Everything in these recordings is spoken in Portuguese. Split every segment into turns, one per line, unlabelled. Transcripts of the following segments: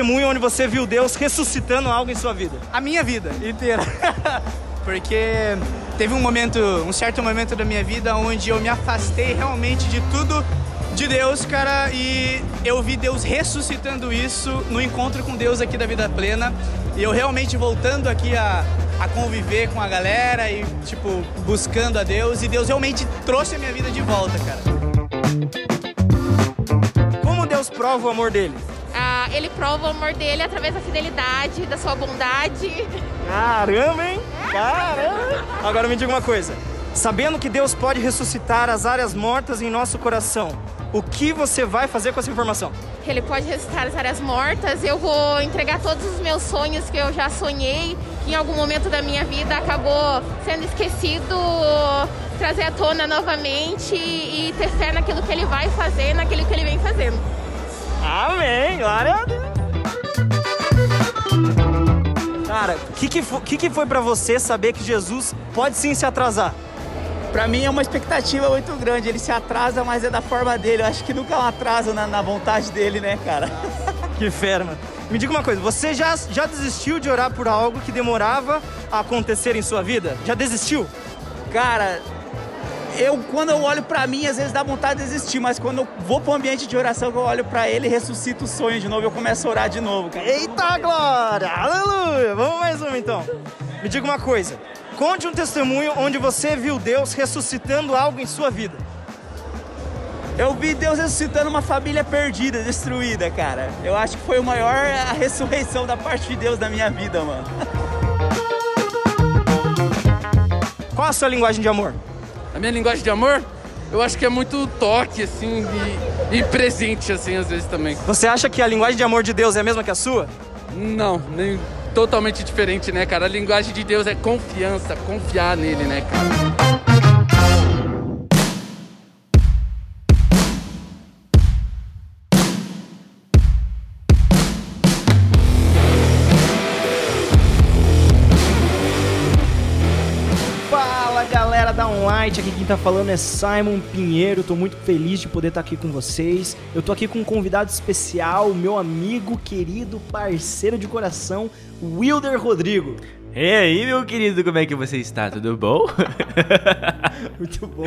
testemunho onde você viu Deus ressuscitando algo em sua vida?
A minha vida inteira. Porque teve um momento, um certo momento da minha vida onde eu me afastei realmente de tudo de Deus, cara, e eu vi Deus ressuscitando isso no encontro com Deus aqui da Vida Plena. E eu realmente voltando aqui a, a conviver com a galera e, tipo, buscando a Deus. E Deus realmente trouxe a minha vida de volta, cara.
Como Deus prova o amor dele?
Ele prova o amor dele através da fidelidade, da sua bondade.
Caramba, hein? Caramba! Agora me diga uma coisa. Sabendo que Deus pode ressuscitar as áreas mortas em nosso coração, o que você vai fazer com essa informação?
Ele pode ressuscitar as áreas mortas. Eu vou entregar todos os meus sonhos que eu já sonhei, que em algum momento da minha vida acabou sendo esquecido, trazer à tona novamente e ter fé naquilo que ele vai fazer, naquilo que ele vem fazendo.
Amém! Glória a Deus! Cara, o que, que, foi, que, que foi pra você saber que Jesus pode sim se atrasar?
Pra mim é uma expectativa muito grande. Ele se atrasa, mas é da forma dele. Eu acho que nunca é um atraso na, na vontade dele, né, cara?
Que fera, mano. Me diga uma coisa, você já, já desistiu de orar por algo que demorava a acontecer em sua vida? Já desistiu?
Cara, eu quando eu olho pra mim, às vezes dá vontade de desistir, mas quando eu vou pro ambiente de oração, que eu olho pra ele, ressuscita o sonho de novo, eu começo a orar de novo, cara.
Eita glória! Aleluia! Vamos mais uma então. Me diga uma coisa. Conte um testemunho onde você viu Deus ressuscitando algo em sua vida.
Eu vi Deus ressuscitando uma família perdida, destruída, cara. Eu acho que foi o maior a ressurreição da parte de Deus na minha vida, mano.
Qual a sua linguagem de amor?
A minha linguagem de amor, eu acho que é muito toque, assim, e, e presente, assim, às vezes também.
Você acha que a linguagem de amor de Deus é a mesma que a sua?
Não, nem totalmente diferente, né, cara? A linguagem de Deus é confiança, confiar nele, né, cara?
Online, aqui quem tá falando é Simon Pinheiro, tô muito feliz de poder estar aqui com vocês. Eu tô aqui com um convidado especial, meu amigo, querido, parceiro de coração, Wilder Rodrigo.
E aí, meu querido, como é que você está? Tudo bom?
Muito bom.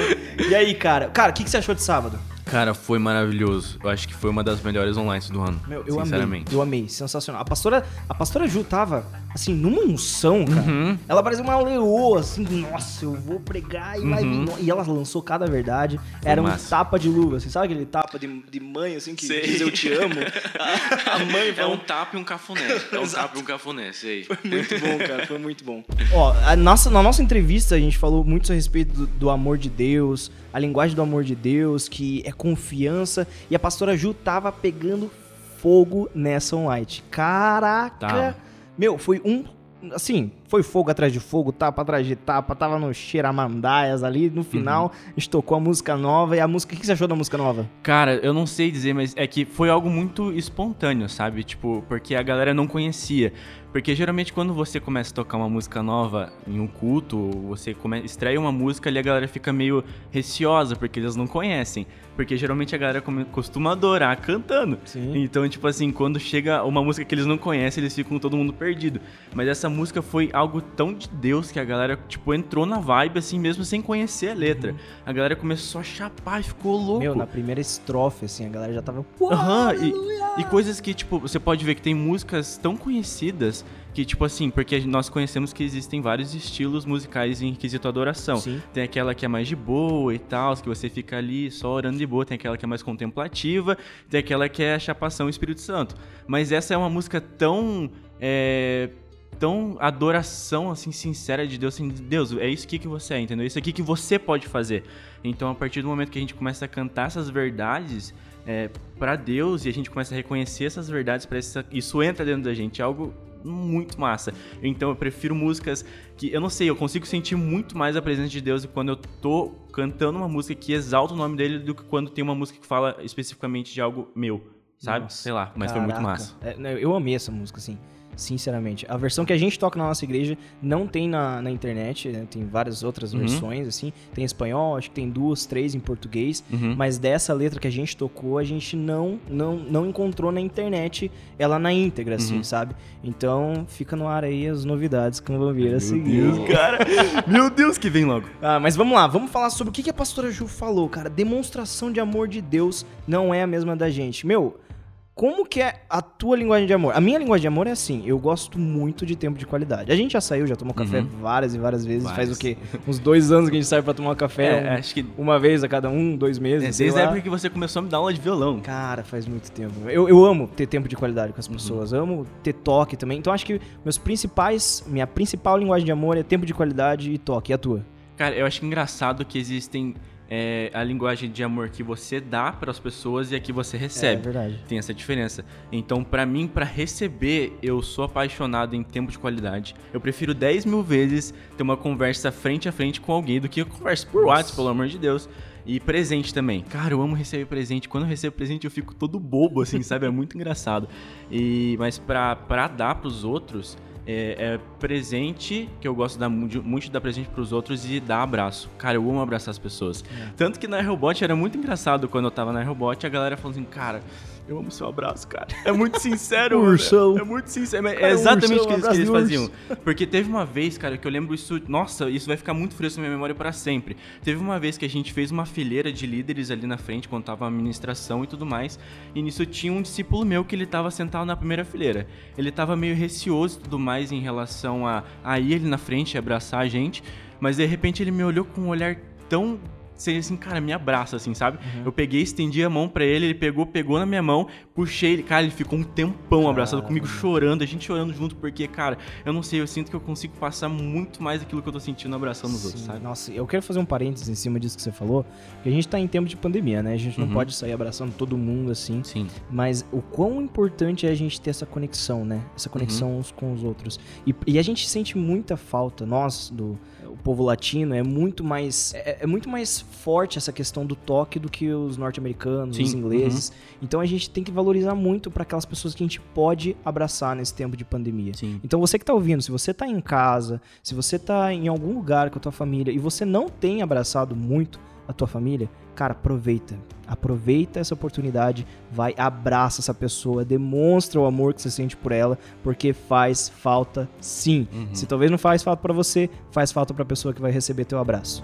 E aí, cara? Cara, o que, que você achou de sábado?
Cara, foi maravilhoso. Eu acho que foi uma das melhores online do ano.
Meu, eu amei.
sinceramente.
Eu amei, sensacional. A pastora, a pastora Ju tava, assim, numa unção, cara.
Uhum.
Ela parecia uma leoa, assim, nossa, eu vou pregar e vai vir.
Uhum.
E ela lançou cada verdade. Era um
massa.
tapa de luva, assim, sabe aquele tapa de, de mãe, assim, que
Sei.
diz eu te amo? A, a mãe
É
falou,
um tapa e um cafuné. É um tapa e um cafuné, sei.
Muito bom, cara, foi muito bom. Ó, a nossa, na nossa entrevista a gente falou muito a respeito do, do amor de Deus, a linguagem do amor de Deus, que é confiança, e a pastora Ju tava pegando fogo nessa online. Caraca!
Tava.
Meu, foi um. Assim, foi fogo atrás de fogo, tapa atrás de tapa, tava no cheiramandaias ali. No final, a gente tocou a música nova. E a música. O que você achou da música nova?
Cara, eu não sei dizer, mas é que foi algo muito espontâneo, sabe? Tipo, porque a galera não conhecia. Porque geralmente quando você começa a tocar uma música nova em um culto, você come... estreia uma música ali a galera fica meio receosa, porque eles não conhecem. Porque geralmente a galera costuma adorar cantando.
Sim.
Então, tipo assim, quando chega uma música que eles não conhecem, eles ficam todo mundo perdido. Mas essa música foi algo tão de Deus que a galera, tipo, entrou na vibe, assim, mesmo sem conhecer a letra. A galera começou a chapar e ficou louco.
Meu, na primeira estrofe, assim, a galera já tava.
Aham, e, e coisas que, tipo, você pode ver que tem músicas tão conhecidas que, tipo assim, porque nós conhecemos que existem vários estilos musicais em quesito adoração.
Sim.
Tem aquela que é mais de boa e tal, que você fica ali só orando de boa. Tem aquela que é mais contemplativa. Tem aquela que é a chapação Espírito Santo. Mas essa é uma música tão. é, tão adoração, assim, sincera de Deus. Assim, Deus, é isso aqui que você é, entendeu? Isso aqui que você pode fazer. Então, a partir do momento que a gente começa a cantar essas verdades é, para Deus e a gente começa a reconhecer essas verdades, isso entra dentro da gente. É algo muito massa. Então eu prefiro músicas que, eu não sei, eu consigo sentir muito mais a presença de Deus quando eu tô cantando uma música que exalta o nome dele do que quando tem uma música que fala especificamente de algo meu, sabe?
Nossa,
sei lá, mas foi muito
Caraca.
massa.
É, né, eu amei essa música, assim. Sinceramente. A versão que a gente toca na nossa igreja não tem na, na internet, né? tem várias outras
Uhum.
versões, assim. Tem em espanhol, acho que tem duas, três em português.
Uhum.
Mas dessa letra que a gente tocou, a gente não, não, não encontrou na internet ela na íntegra, assim,
Uhum.
sabe? Então fica no ar aí as novidades que vão vir a seguir.
Deus, cara. Meu Deus, que vem logo.
Ah, mas vamos lá, vamos falar sobre o que que a pastora Ju falou, cara. Demonstração de amor de Deus não é a mesma da gente. Meu, como que é a tua linguagem de amor? A minha linguagem de amor é assim, eu gosto muito de tempo de qualidade. A gente já saiu, já tomou café várias e várias vezes. Faz
Várias.
o quê? Uns dois anos que a gente sai pra tomar café.
É,
um-
acho que
Uma vez a cada um, dois meses.
é, desde a época que você começou a me dar aula de violão.
Cara, faz muito tempo. Eu, eu amo ter tempo de qualidade com as
Uhum.
pessoas. Amo ter toque também. Então acho que meus principais, minha principal linguagem de amor é tempo de qualidade e toque. E a tua?
Cara, eu acho engraçado que existem é, a linguagem de amor que você dá para as pessoas e a que você
É
recebe.
verdade.
Tem essa diferença. Então, pra mim, pra receber, eu sou apaixonado em tempo de qualidade. Eu prefiro 10 mil vezes ter uma conversa frente a frente com alguém do que eu converso por WhatsApp, pelo amor de Deus. E presente também. Cara, eu amo receber presente. Quando eu recebo presente, eu fico todo bobo, assim, sabe? É muito engraçado. E, mas pra, pra dar pros outros, é, é presente, que eu gosto de dar muito de dar presente pros outros e dar abraço. Cara, eu amo abraçar as pessoas. Tanto que na Robot era muito engraçado quando eu tava na Robot, a galera falando assim, cara, eu amo seu abraço, cara. É muito sincero.
Ursão.
É muito sincero. mas
Cara,
É exatamente o que, eles- que eles faziam. Porque teve uma vez, cara, que eu lembro isso. Nossa, isso vai ficar muito fresco na minha memória para sempre. Teve uma vez que a gente fez uma fileira de líderes ali na frente, quando tava a administração e tudo mais. E nisso tinha um discípulo meu que ele tava sentado na primeira fileira. Ele tava meio receoso e tudo mais em relação a, a ir ali na frente e abraçar a gente. Mas de repente ele me olhou com um olhar tão. Seria assim, cara, me abraça, assim, sabe? Eu peguei, estendi a mão pra ele, ele pegou, pegou na minha mão, puxei ele, cara, ele ficou um tempão abraçado comigo, chorando, a gente chorando junto, porque, cara, eu não sei, eu sinto que eu consigo passar muito mais aquilo que eu tô sentindo abraçando os outros, sabe?
Nossa, eu quero fazer um parênteses em cima disso que você falou, porque a gente tá em tempo de pandemia, né? A gente não
Uhum.
pode sair abraçando todo mundo assim,
Sim.
mas o quão importante é a gente ter essa conexão, né? Essa conexão uns com os outros. E, e a gente sente muita falta, nós, do o povo latino, é muito mais é, é muito mais forte essa questão do toque do que os norte-americanos, os ingleses. Então a gente tem que valorizar muito para aquelas pessoas que a gente pode abraçar nesse tempo de pandemia.
Sim.
Então você que tá ouvindo, se você tá em casa, se você tá em algum lugar com a tua família e você não tem abraçado muito a tua família, cara, aproveita. Aproveita essa oportunidade, vai, abraça essa pessoa, demonstra o amor que você sente por ela, porque faz falta sim. Se talvez não faz falta pra você, faz falta pra pessoa que vai receber teu abraço.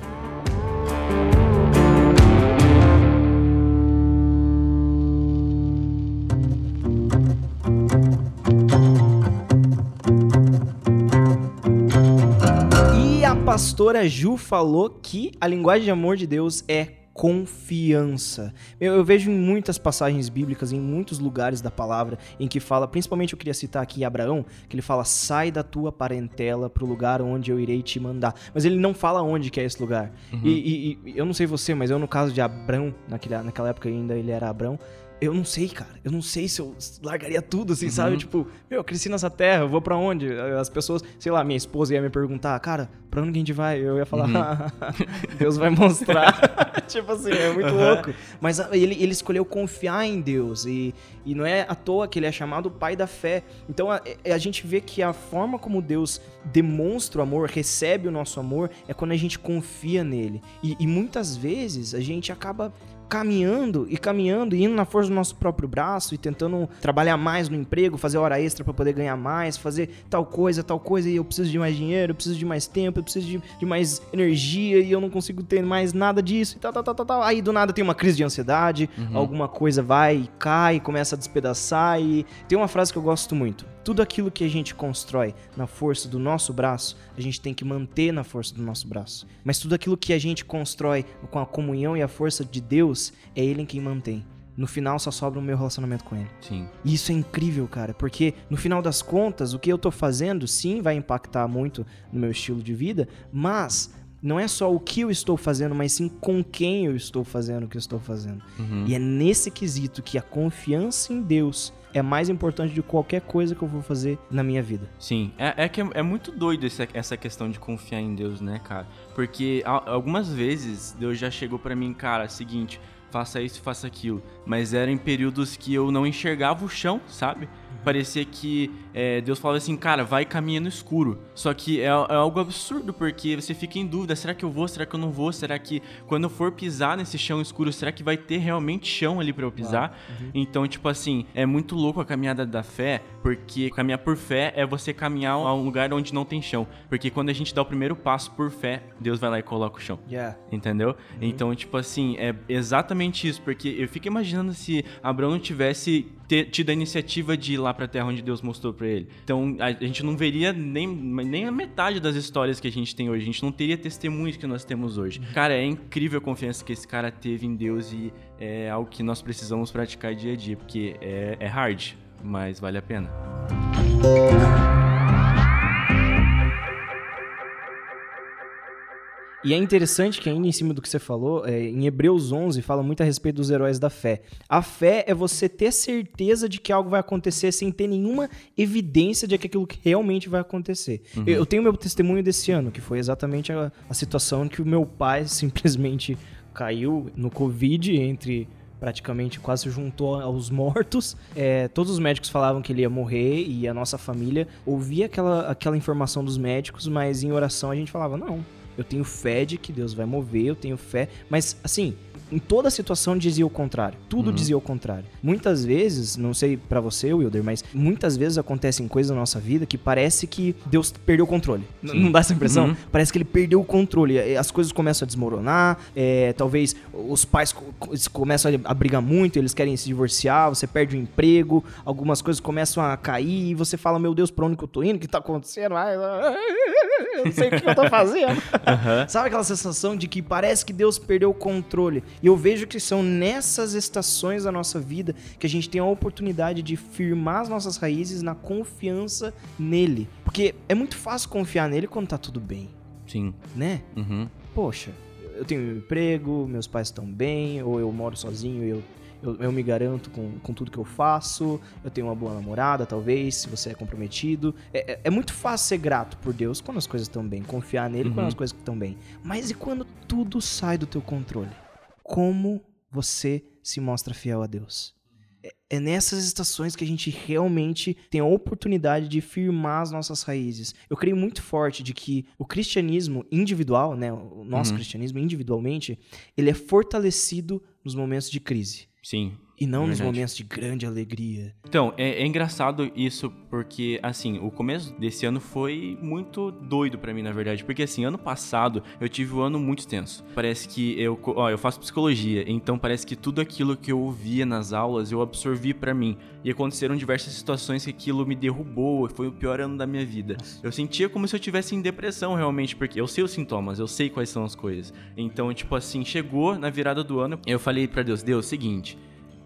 Pastora Ju falou que a linguagem de amor de Deus é confiança. Eu, eu vejo em muitas passagens bíblicas, em muitos lugares da palavra, em que fala, principalmente eu queria citar aqui Abraão, que ele fala: sai da tua parentela pro lugar onde eu irei te mandar. Mas ele não fala onde que é esse lugar. E, e- e eu não sei você, mas eu no caso de Abrão, naquela, naquela época ainda ele era Abrão. Eu não sei, cara. Eu não sei se eu largaria tudo, assim, sabe? Tipo, meu, eu cresci nessa terra, eu vou pra onde? As pessoas, sei lá, minha esposa ia me perguntar, cara, pra onde a gente vai? Eu ia falar, Deus vai mostrar. tipo assim, é muito louco. Mas ah, ele, ele escolheu confiar em Deus e, e não é à toa que ele é chamado o pai da fé. Então a, a gente vê que a forma como Deus demonstra o amor, recebe o nosso amor, é quando a gente confia nele. E, e muitas vezes a gente acaba caminhando e caminhando e indo na força do nosso próprio braço e tentando trabalhar mais no emprego, fazer hora extra para poder ganhar mais, fazer tal coisa, tal coisa e eu preciso de mais dinheiro, eu preciso de mais tempo, eu preciso de, de mais energia e eu não consigo ter mais nada disso e tal, tal, tal, tal, tal. Aí do nada tem uma crise de ansiedade, alguma coisa vai e cai, começa a despedaçar e tem uma frase que eu gosto muito. Tudo aquilo que a gente constrói na força do nosso braço, a gente tem que manter na força do nosso braço. Mas tudo aquilo que a gente constrói com a comunhão e a força de Deus, é Ele quem mantém. No final só sobra o meu relacionamento com Ele.
Sim.
E isso é incrível, cara, porque no final das contas, o que eu tô fazendo sim vai impactar muito no meu estilo de vida, mas não é só o que eu estou fazendo, mas sim com quem eu estou fazendo o que eu estou fazendo. E é nesse quesito que a confiança em Deus é mais importante de qualquer coisa que eu vou fazer na minha vida.
Sim, é, é que é, é muito doido esse- essa questão de confiar em Deus, né, cara? Porque algumas vezes Deus já chegou pra mim, cara, seguinte, faça isso, faça aquilo. Mas era em períodos que eu não enxergava o chão, sabe? Parecia que é, Deus falava assim, cara, vai caminhando no escuro. Só que é, é, algo absurdo, porque você fica em dúvida, será que eu vou, será que eu não vou? Será que quando eu for pisar nesse chão escuro, será que vai ter realmente chão ali para eu pisar? Uhum. Então, tipo assim, é muito louco a caminhada da fé, porque caminhar por fé é você caminhar a um lugar onde não tem chão. Porque quando a gente dá o primeiro passo por fé, Deus vai lá e coloca o chão.
Yeah.
Entendeu? Uhum. Então, tipo assim, é exatamente isso, porque eu fico imaginando se Abraão não tivesse tido a iniciativa de lá pra terra onde Deus mostrou para ele. Então, a, a, gente não veria nem, nem a metade das histórias que a gente tem hoje. A gente não teria testemunhos que nós temos hoje. Cara, é incrível a confiança que esse cara teve em Deus e é algo que nós precisamos praticar dia a dia, porque é, é hard, mas vale a pena.
E é interessante que ainda em cima do que você falou, é, em Hebreus 11 fala muito a respeito dos heróis da fé. A fé é você ter certeza de que algo vai acontecer sem ter nenhuma evidência de que aquilo realmente vai acontecer. Uhum. Eu, eu, tenho meu testemunho desse ano, que foi exatamente a, a situação em que o meu pai simplesmente caiu no Covid entre praticamente quase juntou aos mortos. É, todos os médicos falavam que ele ia morrer e a nossa família ouvia aquela, aquela informação dos médicos, mas em oração a gente falava: não, eu tenho fé de que Deus vai mover, eu tenho fé. Mas, assim, em toda situação dizia o contrário. Tudo uhum. dizia o contrário. Muitas vezes, não sei para você, Wilder, mas muitas vezes acontecem coisas na nossa vida que parece que Deus perdeu o controle. Não dá essa impressão? Uhum. Parece que ele perdeu o controle. As coisas começam a desmoronar, é, talvez os pais começam a brigar muito, eles querem se divorciar, você perde o emprego, algumas coisas começam a cair e você fala, meu Deus, pra onde que eu tô indo? O que tá acontecendo? Ai, eu não sei o que eu tô fazendo. Uhum. Sabe aquela sensação de que parece que Deus perdeu o controle? E eu vejo que são nessas estações da nossa vida que a gente tem a oportunidade de firmar as nossas raízes na confiança nele. Porque é muito fácil confiar nele quando tá tudo bem.
Sim.
Né?
Uhum.
Poxa, eu tenho um emprego, meus pais estão bem, ou eu moro sozinho e eu eu, eu, me garanto com, com tudo que eu faço, eu tenho uma boa namorada, talvez, se você é comprometido. É, é, é muito fácil ser grato por Deus quando as coisas estão bem, confiar nele uhum. quando as coisas estão bem. Mas e quando tudo sai do teu controle? Como você se mostra fiel a Deus? É, é nessas estações que a gente realmente tem a oportunidade de firmar as nossas raízes. Eu creio muito forte de que o cristianismo individual, né, o nosso uhum. cristianismo individualmente, ele é fortalecido nos momentos de crise.
Sim.
E não nos momentos de grande alegria.
Então, é, é, engraçado isso porque, assim, o começo desse ano foi muito doido para mim, na verdade. Porque, assim, ano passado eu tive um ano muito tenso. Parece que eu, ó, eu faço psicologia, então parece que tudo aquilo que eu ouvia nas aulas eu absorvi para mim. E aconteceram diversas situações que aquilo me derrubou, foi o pior ano da minha vida. Eu sentia como se eu tivesse em depressão realmente, porque eu sei os sintomas, eu sei quais são as coisas. Então, tipo assim, chegou na virada do ano, eu falei para Deus, Deus, seguinte,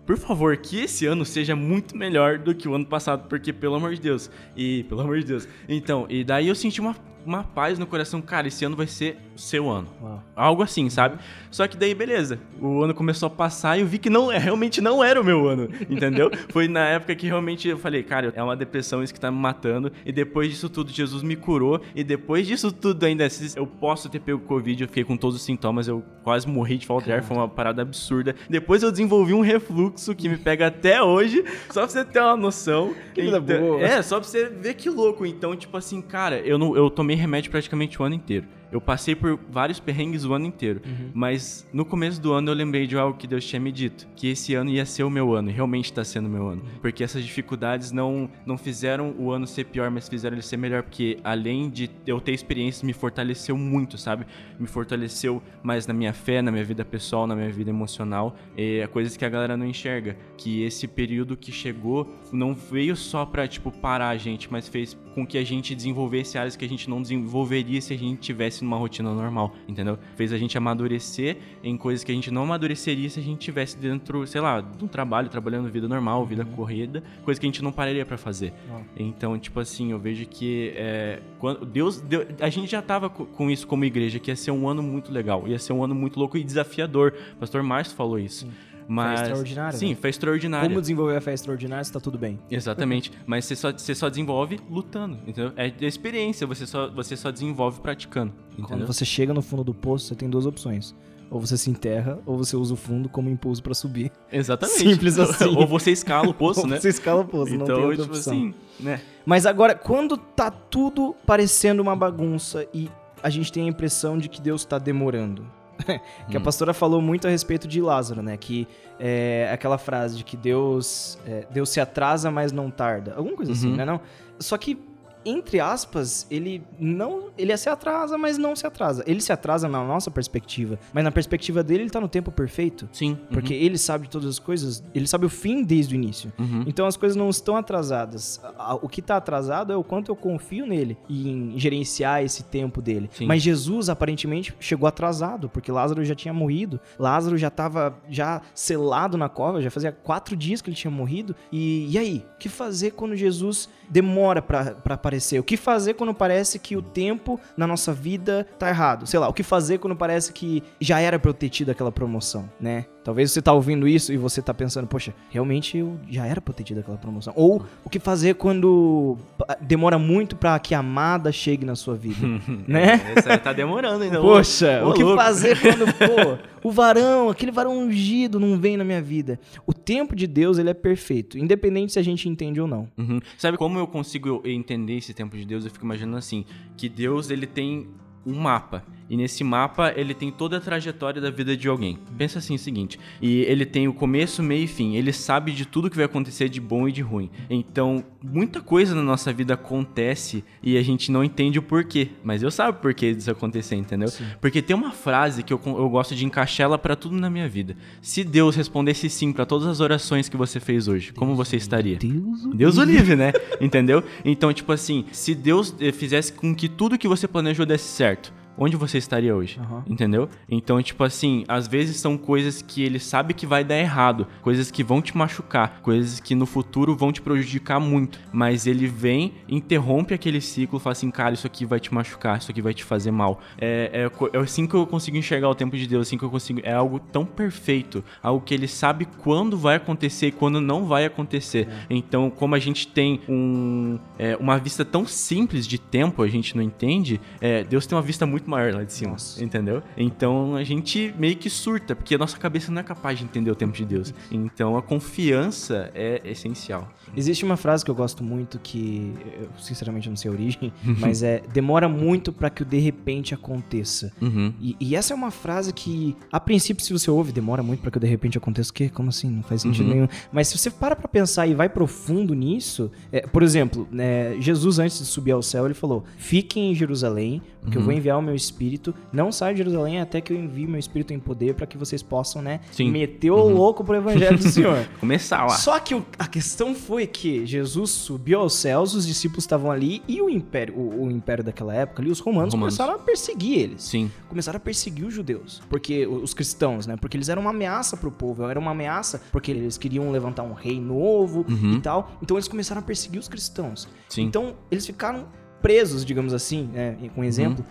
por favor, que esse ano seja muito melhor do que o ano passado, porque pelo amor de Deus. E pelo amor de Deus. Então, e daí eu senti uma uma paz no coração, cara, esse ano vai ser o seu ano. Uau. Algo assim, sabe? Só que daí, beleza, o ano começou a passar e eu vi que não, realmente não era o meu ano, entendeu? Foi na época que realmente eu falei, cara, é uma depressão isso que tá me matando, e depois disso tudo, Jesus me curou, e depois disso tudo ainda, eu posso ter pego Covid, eu fiquei com todos os sintomas, eu quase morri de falta de ar, foi uma parada absurda. Depois eu desenvolvi um refluxo que me pega até hoje, só pra você ter uma noção.
Que então, boa.
É, só pra você ver que louco. Então, tipo assim, cara, eu, não, eu tomei tomei remédio praticamente o ano inteiro. Eu passei por vários perrengues o ano inteiro. Uhum. Mas no começo do ano eu lembrei de algo que Deus tinha me dito. Que esse ano ia ser o meu ano. E realmente está sendo o meu ano. Uhum. Porque essas dificuldades não, não fizeram o ano ser pior, mas fizeram ele ser melhor. Porque além de eu ter experiências, me fortaleceu muito, sabe? Me fortaleceu mais na minha fé, na minha vida pessoal, na minha vida emocional. E é coisas que a galera não enxerga. Que esse período que chegou não veio só pra, tipo, parar a gente, mas fez com que a gente desenvolvesse áreas que a gente não desenvolveria se a gente tivesse numa rotina normal, entendeu? Fez a gente amadurecer em coisas que a gente não amadureceria se a gente tivesse dentro, sei lá, de um trabalho, trabalhando vida normal, vida uhum. corrida, coisa que a gente não pararia para fazer. Uhum. Então, tipo assim, eu vejo que é, quando Deus, Deus, a gente já tava com isso como igreja, que ia ser um ano muito legal, ia ser um ano muito louco e desafiador. O pastor Márcio falou isso. Mas,
fé extraordinária.
Sim,
né?
fé extraordinária.
Como desenvolver a fé extraordinária se tá tudo bem.
Exatamente. Mas você só, você só desenvolve lutando, entendeu? É experiência, você só, você só desenvolve praticando. Entendeu?
Quando você chega no fundo do poço, você tem duas opções. ou você se enterra, ou você usa o fundo como impulso pra subir.
Exatamente.
Simples assim.
Ou você escala o poço,
Ou
né?
Você escala o poço, não tem
Então,
outra
tipo
opção.
assim, né?
Mas agora, quando tá tudo parecendo uma bagunça e a gente tem a impressão de que Deus tá demorando. que a
Hum.
pastora falou muito a respeito de Lázaro, né? Que é aquela frase de que Deus, é, Deus se atrasa, mas não tarda. Alguma coisa assim,
Uhum.
né? Não? Só que, entre aspas, ele não. Ele se atrasa, mas não se atrasa. Ele se atrasa na nossa perspectiva. Mas na perspectiva dele, ele tá no tempo perfeito.
Sim.
Porque ele sabe de todas as coisas, ele sabe o fim desde o início.
Uhum.
Então as coisas não estão atrasadas. O que está atrasado é o quanto eu confio nele e em gerenciar esse tempo dele.
Sim.
Mas Jesus aparentemente chegou atrasado, porque Lázaro já tinha morrido. Lázaro já estava já selado na cova, já fazia quatro dias que ele tinha morrido. E, e aí? O que fazer quando Jesus demora para aparecer? O que fazer quando parece que o tempo na nossa vida tá errado? Sei lá, o que fazer quando parece que já era pra eu ter tido aquela promoção, né? Talvez você tá ouvindo isso e você tá pensando, poxa, realmente eu já era pra ter tido aquela promoção. Ou o que fazer quando pa- demora muito pra que a amada chegue na sua vida, né?
Essa aí tá demorando ainda.
Poxa,
Ô,
o que
louco.
fazer quando, pô, o varão, aquele varão ungido não vem na minha vida? O tempo de Deus, ele é perfeito, independente se a gente entende ou não.
Uhum. Sabe como eu consigo entender esse tempo de Deus? Eu fico imaginando assim, que Deus ele tem um mapa. E nesse mapa ele tem toda a trajetória da vida de alguém. Pensa assim o seguinte, e ele tem o começo, meio e fim. Ele sabe de tudo que vai acontecer de bom e de ruim. Então, muita coisa na nossa vida acontece e a gente não entende o porquê. Mas eu sabe o porquê disso acontecer, entendeu? Porque tem uma frase que eu, eu gosto de encaixar ela pra tudo na minha vida. Se Deus respondesse sim pra todas as orações que você fez hoje, como você estaria?
Deus
Deus o livre, né? Entendeu? Então, tipo assim, se Deus eh, fizesse com que tudo que você planejou desse certo, onde você estaria hoje?
Aham.
Entendeu? Então, tipo assim, às vezes são coisas que ele sabe que vai dar errado, coisas que vão te machucar, coisas que no futuro vão te prejudicar muito, mas ele vem, interrompe aquele ciclo, fala assim, cara, isso aqui vai te machucar, isso aqui vai te fazer mal. É, é, é assim que eu consigo enxergar o tempo de Deus, assim que eu consigo. É algo tão perfeito, algo que ele sabe quando vai acontecer e quando não vai acontecer. Então, como a gente tem um, é, uma vista tão simples de tempo, a gente não entende, é, Deus tem uma vista muito maior lá de cima,
Nossa.
entendeu? Então a gente meio que surta, porque a nossa cabeça não é capaz de entender o tempo de Deus. Então a confiança é essencial.
Existe uma frase que eu gosto muito que eu sinceramente não sei a origem, mas é demora muito pra que o de repente aconteça.
Uhum.
E, e essa é uma frase que, a princípio, se você ouve, demora muito pra que o de repente aconteça. O quê? Como assim? Não faz sentido
Uhum.
nenhum. Mas se você para pra pensar e vai profundo nisso, é, por exemplo, né, Jesus antes de subir ao céu, ele falou: Fiquem em Jerusalém, porque eu
Uhum.
vou enviar o meu espírito. Não saia de Jerusalém até que eu envie meu espírito em poder pra que vocês possam, né,
Sim.
meter o louco pro evangelho do Senhor.
Começar lá.
Só que o- a questão foi que Jesus subiu aos céus, os discípulos estavam ali e o império, o, o império daquela época ali, os romanos,
Romanos.
começaram a perseguir eles.
Sim.
Começaram a perseguir os judeus, porque os cristãos, né? Porque eles eram uma ameaça pro povo, era uma ameaça porque eles queriam levantar um rei novo
Uhum.
e tal. Então eles começaram a perseguir os cristãos.
Sim.
Então eles ficaram presos, digamos assim, né, com exemplo,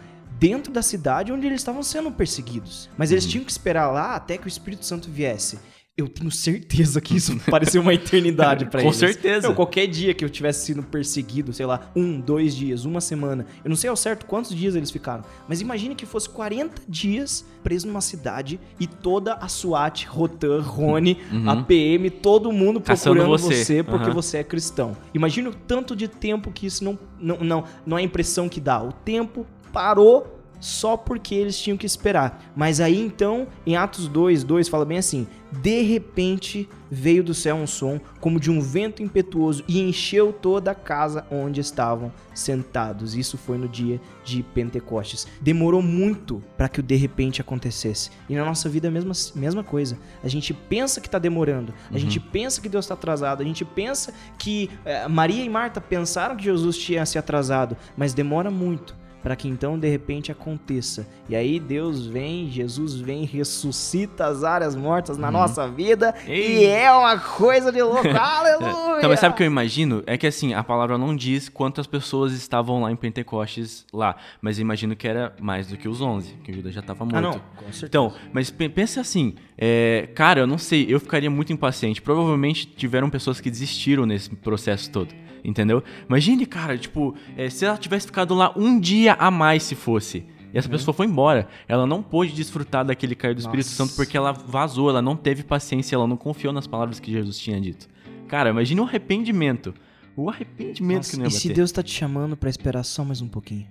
dentro da cidade onde eles estavam sendo perseguidos. Mas eles tinham que esperar lá até que o Espírito Santo viesse. Eu tenho certeza que isso pareceu uma eternidade pra
Com
eles.
certeza.
Eu, qualquer dia que eu tivesse sido perseguido, sei lá, um, dois dias, uma semana, eu não sei ao certo quantos dias eles ficaram, mas imagine que fosse 40 dias preso numa cidade e toda a SWAT, Rotan, Rony, a PM, todo mundo
Uhum.
Procurando
você.
você, porque
Aham.
você é cristão. Imagina o tanto de tempo que isso não, não, não, não é a impressão que dá. O tempo parou só porque eles tinham que esperar. Mas aí então, em Atos 2, 2 fala bem assim: De repente veio do céu um som como de um vento impetuoso e encheu toda a casa onde estavam sentados. Isso foi no dia de Pentecostes. Demorou muito para que o de repente acontecesse. E na nossa vida é a mesma, mesma coisa. A gente pensa que tá demorando, a gente pensa que Deus tá atrasado, a gente pensa que eh, Maria e Marta pensaram que Jesus tinha se atrasado, mas demora muito para que então de repente aconteça. E aí Deus vem, Jesus vem, ressuscita as áreas mortas na nossa vida e
Ei.
é uma coisa de louco. Aleluia!
Então, mas sabe o que eu imagino? É que assim, a palavra não diz quantas pessoas estavam lá em Pentecostes lá. Mas eu imagino que era mais do que os 11, que o Judas já estava morto.
Ah, não, com certeza.
Então, mas pe- pensa assim, é, cara, eu não sei, eu ficaria muito impaciente. Provavelmente tiveram pessoas que desistiram nesse processo todo, entendeu? Imagine, cara, tipo, é, se ela tivesse ficado lá um dia a mais se fosse. E essa pessoa foi embora. Ela não pôde desfrutar daquele cair do Espírito
Nossa.
Santo porque ela vazou, ela não teve paciência, ela não confiou nas palavras que Jesus tinha dito. Cara, imagine o arrependimento. O arrependimento
Nossa,
que não ia
e se
bater.
Deus tá te chamando pra esperar só mais um pouquinho?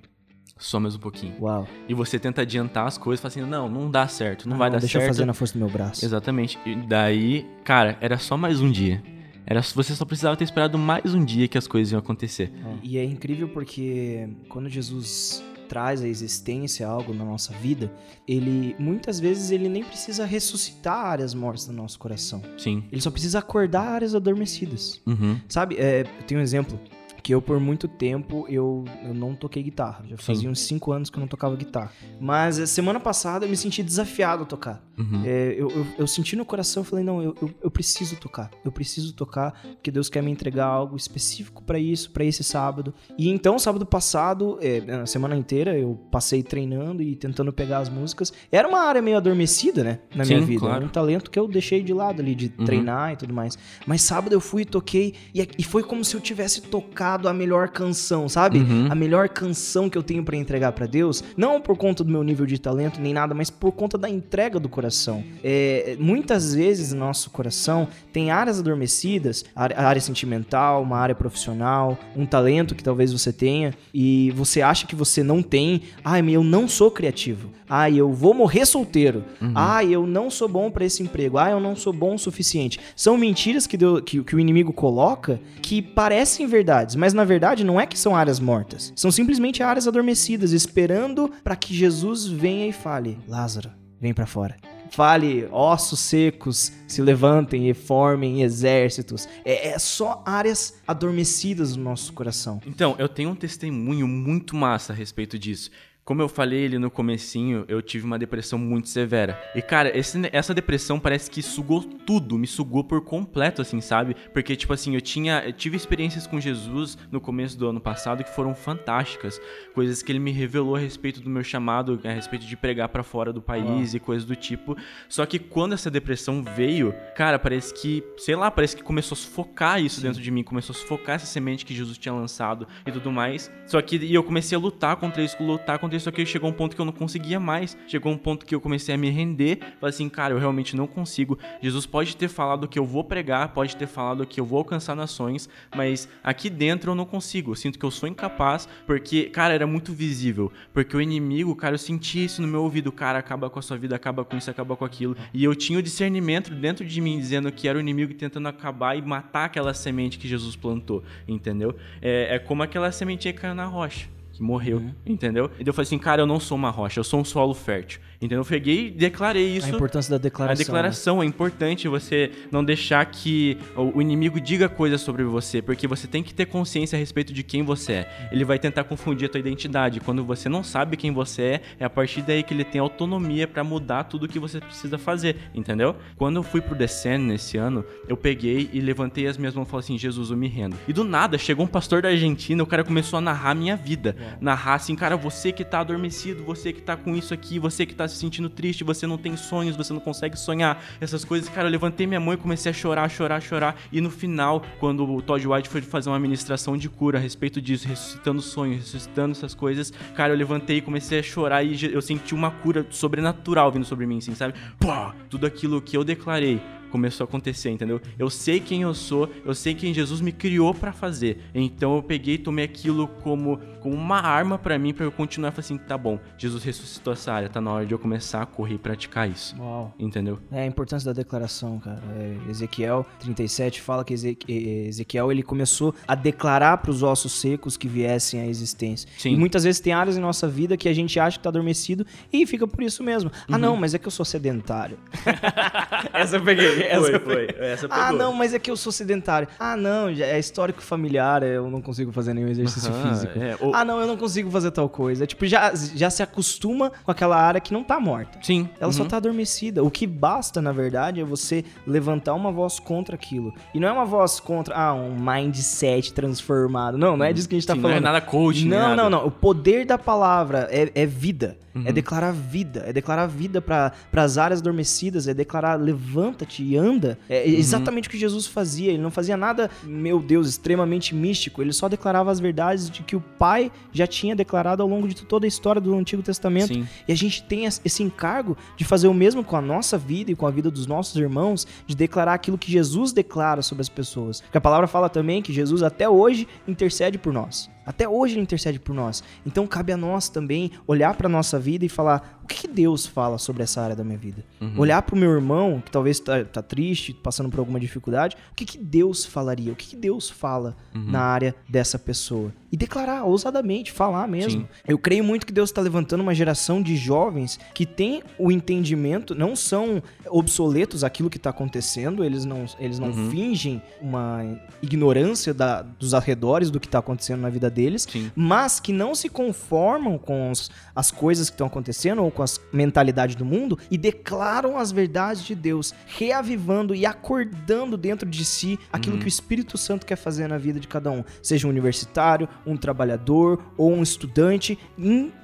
Só mais um pouquinho.
Uau.
E você tenta adiantar as coisas, fala assim, não, não dá certo, não
Ah,
vai dar
deixa
certo.
eu fazer na força do meu braço.
Exatamente. E daí, cara, era só mais um dia. Era, você só precisava ter esperado mais um dia que as coisas iam acontecer.
E é incrível porque quando Jesus traz a existência algo na nossa vida, ele muitas vezes ele nem precisa ressuscitar áreas mortas do nosso coração.
Sim.
Ele só precisa acordar áreas adormecidas.
Uhum.
Sabe, é, eu tenho um exemplo que eu por muito tempo eu, eu não toquei guitarra. Já fazia uns 5 anos que eu não tocava guitarra. Mas eh, semana passada eu me senti desafiado a tocar.
Uhum.
É, eu, eu, eu senti no coração, eu falei, não, eu, eu, eu preciso tocar. Eu preciso tocar, porque Deus quer me entregar algo específico pra isso, pra esse sábado. E então, sábado passado, é, na semana inteira, eu passei treinando e tentando pegar as músicas. Era uma área meio adormecida, né, na minha
Sim,
vida.
claro.
Era um talento que eu deixei de lado ali, de
Uhum.
treinar e tudo mais. Mas sábado eu fui e toquei, e, e foi como se eu tivesse tocado a melhor canção, sabe?
Uhum.
A melhor canção que eu tenho pra entregar pra Deus, não por conta do meu nível de talento nem nada, mas por conta da entrega do coração. É, muitas vezes no nosso coração tem áreas adormecidas, a área- sentimental, uma área profissional, um talento que talvez você tenha e você acha que você não tem. Ai, eu não sou criativo. Ai, eu vou morrer solteiro. Ai, eu não sou bom pra esse emprego. Ai, eu não sou bom o suficiente. São mentiras que, Deus- que- que o inimigo coloca que parecem verdades, mas na verdade não é que são áreas mortas. São simplesmente áreas adormecidas, esperando pra que Jesus venha e fale: Lázaro, vem pra fora. Fale, ossos secos se levantem e formem exércitos. É, é só áreas adormecidas no nosso coração.
Então, eu tenho um testemunho muito massa a respeito disso. Como eu falei ali no comecinho, eu tive uma depressão muito severa. E, cara, esse- essa depressão parece que sugou tudo, me sugou por completo, assim, sabe? Porque, tipo assim, eu tinha. Eu tive experiências com Jesus no começo do ano passado que foram fantásticas. Coisas que ele me revelou a respeito do meu chamado, a respeito de pregar pra fora do país e coisas do tipo. Só que quando essa depressão veio, cara, parece que, sei lá, parece que começou a sufocar isso dentro de mim, começou a sufocar essa semente que Jesus tinha lançado e tudo mais. Só que e eu comecei a lutar contra isso, lutar contra isso, só que chegou um ponto que eu não conseguia mais. Chegou um ponto que eu comecei a me render, falei assim, cara, eu realmente não consigo. Jesus pode ter falado que eu vou pregar, pode ter falado que eu vou alcançar nações, mas aqui dentro eu não consigo. Eu sinto que eu sou incapaz, porque, cara, era muito visível. Porque o inimigo, cara, eu sentia isso no meu ouvido, cara, acaba com a sua vida, acaba com isso, acaba com aquilo. E eu tinha o discernimento dentro de mim dizendo que era o inimigo tentando acabar e matar aquela semente que Jesus plantou, entendeu? É, é como aquela sementinha que caiu na rocha. Que morreu, entendeu? E eu falei assim, cara, eu não sou uma rocha, eu sou um solo fértil. Entendeu? Eu peguei e declarei isso.
A importância da declaração.
A declaração é importante você não deixar que o inimigo diga coisas sobre você, porque você tem que ter consciência a respeito de quem você é. Ele vai tentar confundir a tua identidade. Quando você não sabe quem você é, é a partir daí que ele tem autonomia pra mudar tudo que você precisa fazer, entendeu? Quando eu fui pro Descend nesse ano, eu peguei e levantei as minhas mãos e falei assim: Jesus, eu me rendo. E do nada chegou um pastor da Argentina, o cara começou a narrar a minha vida. Narrar assim, cara, você que tá adormecido, você que tá com isso aqui, você que tá se sentindo triste, você não tem sonhos, você não consegue sonhar, essas coisas. Cara, eu levantei minha mão e comecei a chorar, chorar, chorar. E no final, quando o Todd White foi fazer uma ministração de cura a respeito disso, ressuscitando sonhos, ressuscitando essas coisas, cara, eu levantei e comecei a chorar e eu senti uma cura sobrenatural vindo sobre mim, assim, sabe? Pô, tudo aquilo que eu declarei começou a acontecer, entendeu? Eu sei quem eu sou, eu sei quem Jesus me criou pra fazer. Então eu peguei e tomei aquilo como, como uma arma pra mim pra eu continuar e falar assim, tá bom, Jesus ressuscitou essa área, tá na hora de eu começar a correr e praticar isso.
Uau.
Entendeu?
É a importância da declaração, cara. É, Ezequiel 37 fala que Eze- Ezequiel ele começou a declarar para os ossos secos que viessem à existência.
Sim.
E muitas vezes tem áreas em nossa vida que a gente acha que tá adormecido e fica por isso mesmo. Ah, não, mas é que eu sou sedentário. essa eu peguei. Essa
Foi, foi. Essa
Ah,
pegou.
não, mas é que eu sou sedentário. Ah, não, é histórico familiar, eu não consigo fazer nenhum exercício
Aham,
físico.
é, ou-
Ah, não, eu não consigo fazer tal coisa. Tipo, já, já se acostuma com aquela área que não tá morta.
Sim.
Ela só
uhum.
tá adormecida. O que basta, na verdade, é você levantar uma voz contra aquilo. E não é uma voz contra, ah, um mindset transformado. Não, não é disso que a gente tá
Sim,
falando.
Não é nada coach,
Não,
nada.
não, não. O poder da palavra é, é vida.
Uhum.
É declarar vida. É declarar vida para as áreas adormecidas. É declarar levanta-te e anda, é exatamente o que Jesus fazia. Ele não fazia nada, meu Deus, extremamente místico. Ele só declarava as verdades de que o Pai já tinha declarado ao longo de toda a história do Antigo Testamento.
Sim.
E a gente tem es- esse encargo de fazer o mesmo com a nossa vida e com a vida dos nossos irmãos, de declarar aquilo que Jesus declara sobre as pessoas. Porque a palavra fala também que Jesus até hoje intercede por nós. Até hoje ele intercede por nós. Então cabe a nós também olhar para nossa vida e falar o que, que Deus fala sobre essa área da minha vida. Olhar para o meu irmão que talvez tá, tá triste, passando por alguma dificuldade, o que, que Deus falaria? O que, que Deus fala na área dessa pessoa? E declarar ousadamente, falar mesmo.
Sim.
Eu creio muito que Deus está levantando uma geração de jovens que tem o entendimento, não são obsoletos aquilo que está acontecendo, eles não, eles não
Uhum.
fingem uma ignorância da- dos arredores do que está acontecendo na vida deles,
Sim.
mas que não se conformam com os- as coisas que estão acontecendo ou com as mentalidades do mundo e declaram as verdades de Deus, reavivando e acordando dentro de si aquilo que o Espírito Santo quer fazer na vida de cada um, seja um universitário, um trabalhador ou um estudante,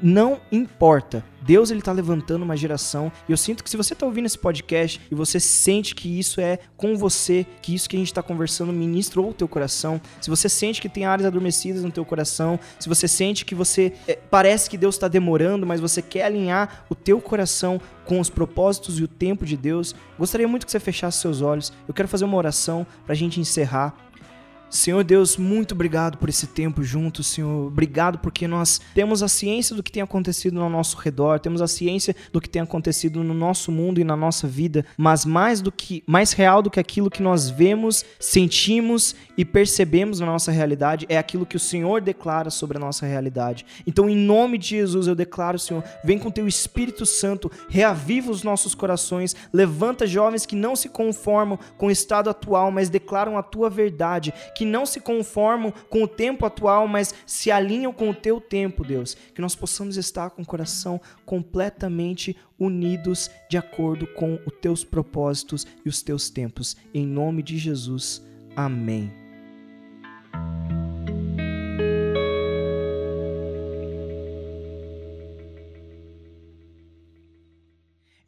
não importa. Deus ele tá levantando uma geração e eu sinto que se você tá ouvindo esse podcast e você sente que isso é com você, que isso que a gente tá conversando ministrou o teu coração, se você sente que tem áreas adormecidas no teu coração, se você sente que você é, parece que Deus está demorando, mas você quer alinhar o teu coração com os propósitos e o tempo de Deus, gostaria muito que você fechasse seus olhos. Eu quero fazer uma oração pra gente encerrar. Senhor Deus, muito obrigado por esse tempo juntos, Senhor. Obrigado porque nós temos a ciência do que tem acontecido no nosso redor, temos a ciência do que tem acontecido no nosso mundo e na nossa vida, mas mais do que mais real do que aquilo que nós vemos, sentimos e percebemos na nossa realidade é aquilo que o Senhor declara sobre a nossa realidade. Então, em nome de Jesus, eu declaro, Senhor, vem com teu Espírito Santo, reaviva os nossos corações, levanta jovens que não se conformam com o estado atual, mas declaram a tua verdade, que não se conformam com o tempo atual, mas se alinham com o teu tempo, Deus. Que nós possamos estar com o coração completamente unidos de acordo com os teus propósitos e os teus tempos. Em nome de Jesus. Amém.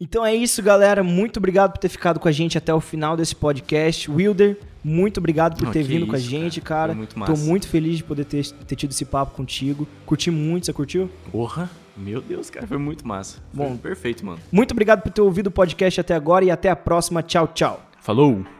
Então é isso, galera. Muito obrigado por ter ficado com a gente até o final desse podcast. Wilder, muito obrigado por
Não,
ter vindo com a
isso,
gente,
cara.
cara.
Foi muito
Tô
massa.
muito feliz de poder ter, ter tido esse papo contigo. Curti muito, você curtiu?
Porra, meu Deus, cara, foi muito massa. Foi
Bom.
perfeito, mano.
Muito obrigado por ter ouvido o podcast até agora e até a próxima. Tchau, tchau.
Falou!